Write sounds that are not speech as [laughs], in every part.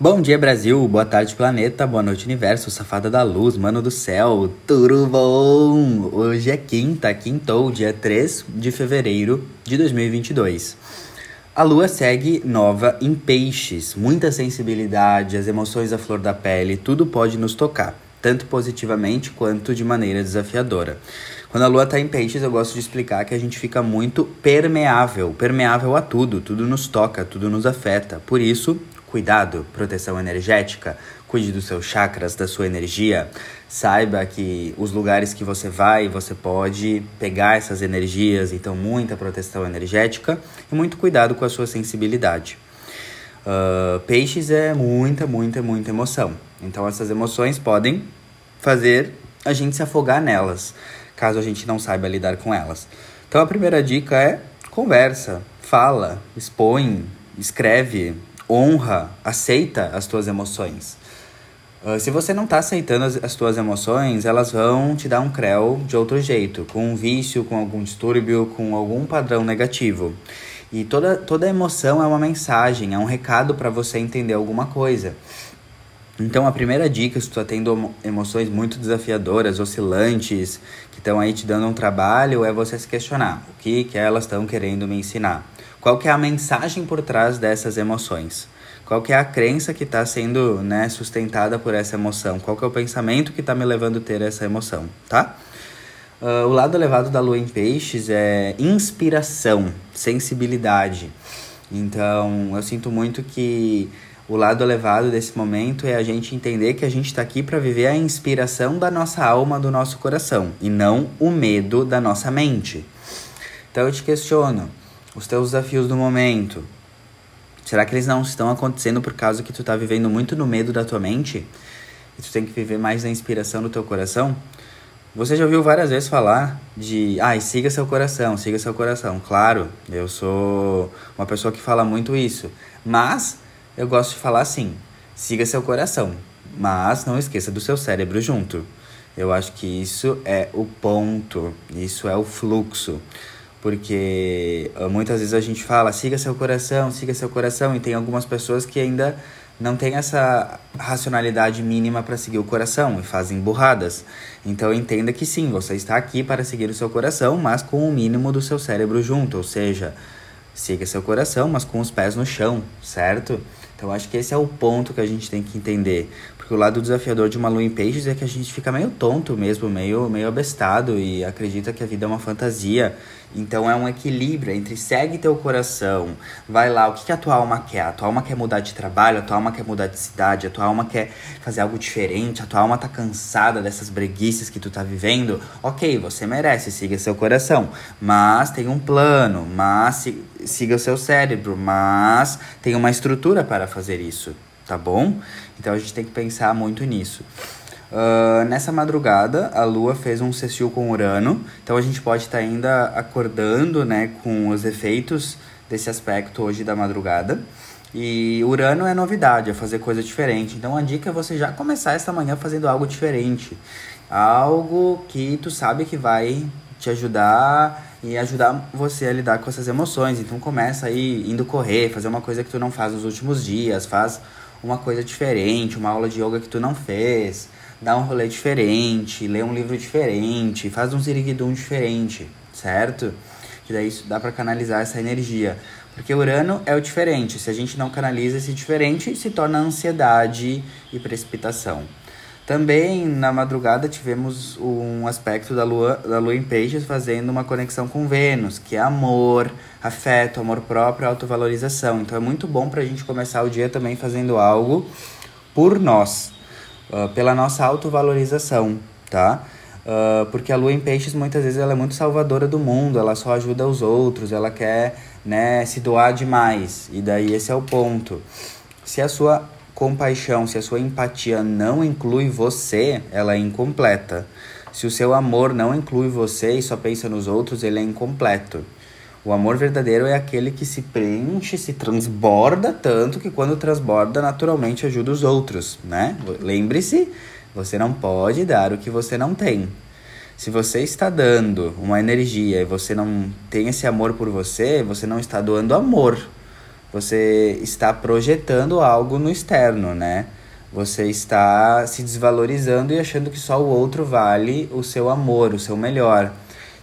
Bom dia, Brasil. Boa tarde, planeta. Boa noite, universo. Safada da luz, mano do céu. Tudo bom? Hoje é quinta, quintou, dia 3 de fevereiro de 2022. A lua segue nova em peixes. Muita sensibilidade, as emoções à flor da pele, tudo pode nos tocar, tanto positivamente quanto de maneira desafiadora. Quando a lua está em peixes, eu gosto de explicar que a gente fica muito permeável, permeável a tudo, tudo nos toca, tudo nos afeta. Por isso, Cuidado, proteção energética, cuide dos seus chakras, da sua energia. Saiba que os lugares que você vai, você pode pegar essas energias, então muita proteção energética e muito cuidado com a sua sensibilidade. Uh, peixes é muita, muita, muita emoção. Então essas emoções podem fazer a gente se afogar nelas, caso a gente não saiba lidar com elas. Então a primeira dica é conversa, fala, expõe, escreve, honra, aceita as tuas emoções. Uh, se você não está aceitando as, as tuas emoções, elas vão te dar um creu de outro jeito, com um vício, com algum distúrbio, com algum padrão negativo. E toda, toda emoção é uma mensagem, é um recado para você entender alguma coisa. Então, a primeira dica, se tu está tendo emoções muito desafiadoras, oscilantes, que estão aí te dando um trabalho, é você se questionar o que, que elas estão querendo me ensinar. Qual que é a mensagem por trás dessas emoções? Qual que é a crença que está sendo né, sustentada por essa emoção? Qual que é o pensamento que está me levando a ter essa emoção, tá? Uh, o lado elevado da lua em peixes é inspiração, sensibilidade. Então, eu sinto muito que o lado elevado desse momento é a gente entender que a gente está aqui para viver a inspiração da nossa alma, do nosso coração, e não o medo da nossa mente. Então, eu te questiono: os teus desafios do momento, será que eles não estão acontecendo por causa que tu tá vivendo muito no medo da tua mente? E tu tem que viver mais na inspiração do teu coração? Você já ouviu várias vezes falar de, ai, ah, siga seu coração, siga seu coração. Claro, eu sou uma pessoa que fala muito isso, mas eu gosto de falar assim: siga seu coração, mas não esqueça do seu cérebro junto. Eu acho que isso é o ponto, isso é o fluxo. Porque ah, muitas vezes a gente fala, siga seu coração, siga seu coração, e tem algumas pessoas que ainda não têm essa racionalidade mínima para seguir o coração e fazem burradas. Então entenda que sim, você está aqui para seguir o seu coração, mas com o mínimo do seu cérebro junto, ou seja, siga seu coração, mas com os pés no chão, certo? Então acho que esse é o ponto que a gente tem que entender. Porque o lado desafiador de uma lua em peixes é que a gente fica meio tonto mesmo, meio, meio abestado e acredita que a vida é uma fantasia. Então é um equilíbrio entre segue teu coração, vai lá, o que, que a tua alma quer? A tua alma quer mudar de trabalho, a tua alma quer mudar de cidade, a tua alma quer fazer algo diferente, a tua alma tá cansada dessas breguices que tu tá vivendo. Ok, você merece, siga seu coração, mas tem um plano, mas siga o seu cérebro, mas tem uma estrutura para fazer isso tá bom? Então a gente tem que pensar muito nisso. Uh, nessa madrugada, a Lua fez um sextil com Urano, então a gente pode estar tá ainda acordando né, com os efeitos desse aspecto hoje da madrugada. E Urano é novidade, é fazer coisa diferente. Então a dica é você já começar esta manhã fazendo algo diferente. Algo que tu sabe que vai te ajudar e ajudar você a lidar com essas emoções. Então começa aí indo correr, fazer uma coisa que tu não faz nos últimos dias, faz uma coisa diferente, uma aula de yoga que tu não fez, dá um rolê diferente, lê um livro diferente, faz um ziriguidum diferente, certo? Que daí isso dá para canalizar essa energia. Porque Urano é o diferente. Se a gente não canaliza esse diferente, se torna ansiedade e precipitação. Também na madrugada tivemos um aspecto da lua, da lua em peixes fazendo uma conexão com Vênus, que é amor, afeto, amor próprio, autovalorização. Então é muito bom para a gente começar o dia também fazendo algo por nós, uh, pela nossa autovalorização, tá? Uh, porque a lua em peixes muitas vezes ela é muito salvadora do mundo, ela só ajuda os outros, ela quer né, se doar demais. E daí esse é o ponto. Se a sua compaixão, se a sua empatia não inclui você, ela é incompleta. Se o seu amor não inclui você e só pensa nos outros, ele é incompleto. O amor verdadeiro é aquele que se preenche, se transborda tanto que quando transborda, naturalmente ajuda os outros, né? Lembre-se, você não pode dar o que você não tem. Se você está dando uma energia e você não tem esse amor por você, você não está doando amor, você está projetando algo no externo, né? Você está se desvalorizando e achando que só o outro vale o seu amor, o seu melhor.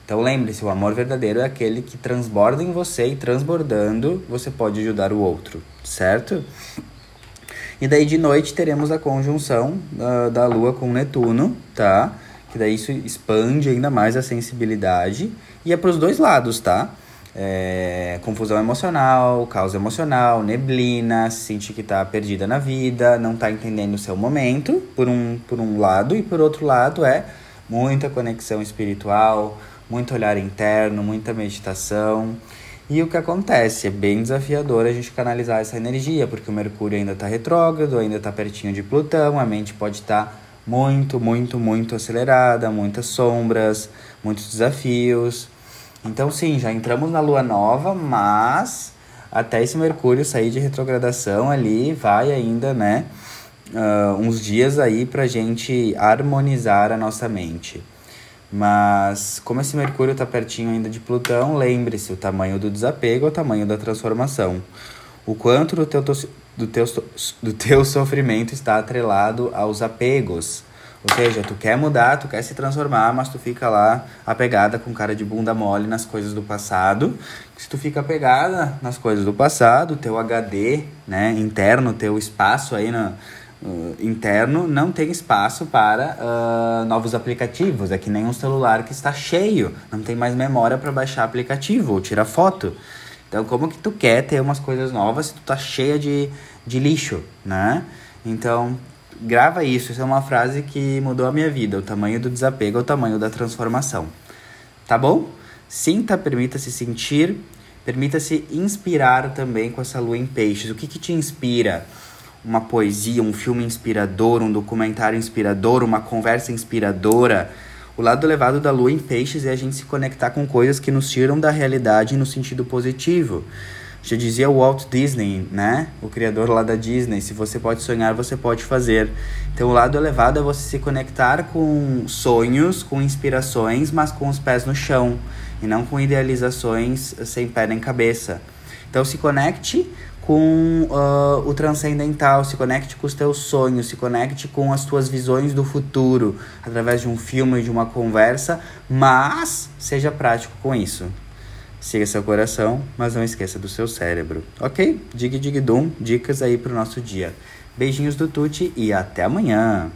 Então lembre-se, o amor verdadeiro é aquele que transborda em você e transbordando você pode ajudar o outro, certo? E daí de noite teremos a conjunção uh, da Lua com Netuno, tá? Que daí isso expande ainda mais a sensibilidade. E é para os dois lados, tá? É, confusão emocional, caos emocional, neblina, sentir que tá perdida na vida, não tá entendendo o seu momento, por um, por um lado, e por outro lado é muita conexão espiritual, muito olhar interno, muita meditação. E o que acontece? É bem desafiador a gente canalizar essa energia, porque o Mercúrio ainda está retrógrado, ainda está pertinho de Plutão, a mente pode estar tá muito, muito, muito acelerada, muitas sombras, muitos desafios. Então, sim, já entramos na lua nova, mas até esse Mercúrio sair de retrogradação ali, vai ainda, né? Uh, uns dias aí pra gente harmonizar a nossa mente. Mas como esse Mercúrio está pertinho ainda de Plutão, lembre-se, o tamanho do desapego é o tamanho da transformação. O quanto do teu, do, teu, do teu [laughs] sofrimento está atrelado aos apegos. Ou seja, tu quer mudar, tu quer se transformar, mas tu fica lá apegada com cara de bunda mole nas coisas do passado. Se tu fica apegada nas coisas do passado, teu HD, né, interno, teu espaço aí na, uh, interno não tem espaço para uh, novos aplicativos. É que nem um celular que está cheio, não tem mais memória para baixar aplicativo ou tirar foto. Então, como que tu quer ter umas coisas novas se tu tá cheia de, de lixo, né? Então, grava isso. Isso é uma frase que mudou a minha vida. O tamanho do desapego é o tamanho da transformação. Tá bom? Sinta, permita-se sentir, permita-se inspirar também com essa lua em peixes. O que, que te inspira? uma poesia, um filme inspirador, um documentário inspirador, uma conversa inspiradora. O lado elevado da lua em peixes é a gente se conectar com coisas que nos tiram da realidade no sentido positivo. Já dizia o Walt Disney, né? O criador lá da Disney, se você pode sonhar, você pode fazer. Então o lado elevado é você se conectar com sonhos, com inspirações, mas com os pés no chão e não com idealizações sem pé nem cabeça. Então se conecte com uh, o transcendental, se conecte com os teus sonhos, se conecte com as tuas visões do futuro através de um filme, de uma conversa, mas seja prático com isso. Siga seu coração, mas não esqueça do seu cérebro, ok? Dig dig dum, dicas aí pro nosso dia. Beijinhos do Tuti e até amanhã!